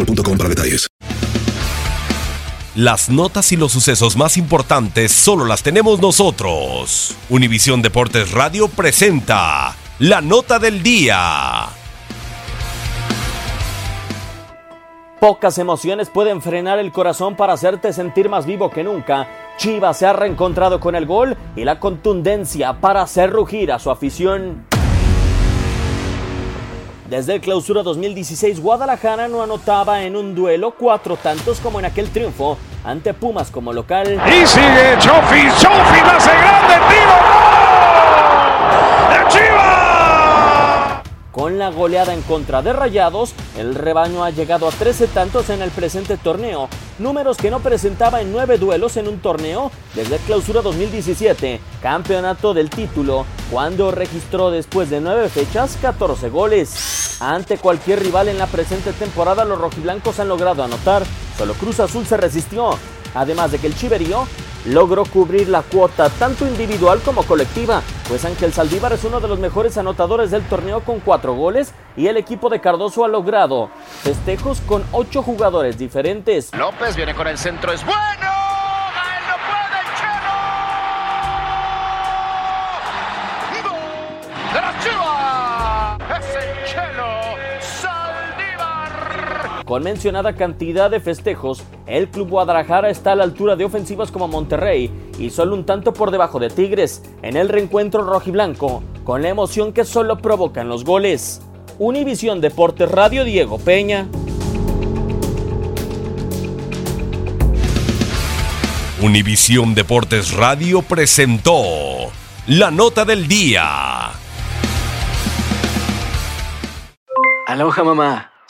boostmobile.com para detalles. Las notas y los sucesos más importantes solo las tenemos nosotros. Univisión Deportes Radio presenta la nota del día. Pocas emociones pueden frenar el corazón para hacerte sentir más vivo que nunca. Chivas se ha reencontrado con el gol y la contundencia para hacer rugir a su afición. Desde el clausura 2016, Guadalajara no anotaba en un duelo cuatro tantos como en aquel triunfo ante Pumas como local. Y sigue Chofi, Chofi la hace grande, tiro, ¡gol! ¡De Chivas! Con la goleada en contra de Rayados, el rebaño ha llegado a 13 tantos en el presente torneo, números que no presentaba en nueve duelos en un torneo desde el clausura 2017, campeonato del título, cuando registró después de nueve fechas 14 goles. Ante cualquier rival en la presente temporada, los rojiblancos han logrado anotar, solo Cruz Azul se resistió, además de que el Chiverío logró cubrir la cuota tanto individual como colectiva, pues Ángel Saldívar es uno de los mejores anotadores del torneo con cuatro goles y el equipo de Cardoso ha logrado festejos con ocho jugadores diferentes. López viene con el centro, es bueno. Con mencionada cantidad de festejos, el Club Guadalajara está a la altura de ofensivas como Monterrey y solo un tanto por debajo de Tigres en el reencuentro rojiblanco, con la emoción que solo provocan los goles. Univisión Deportes Radio Diego Peña. Univisión Deportes Radio presentó la nota del día. Aloha mamá.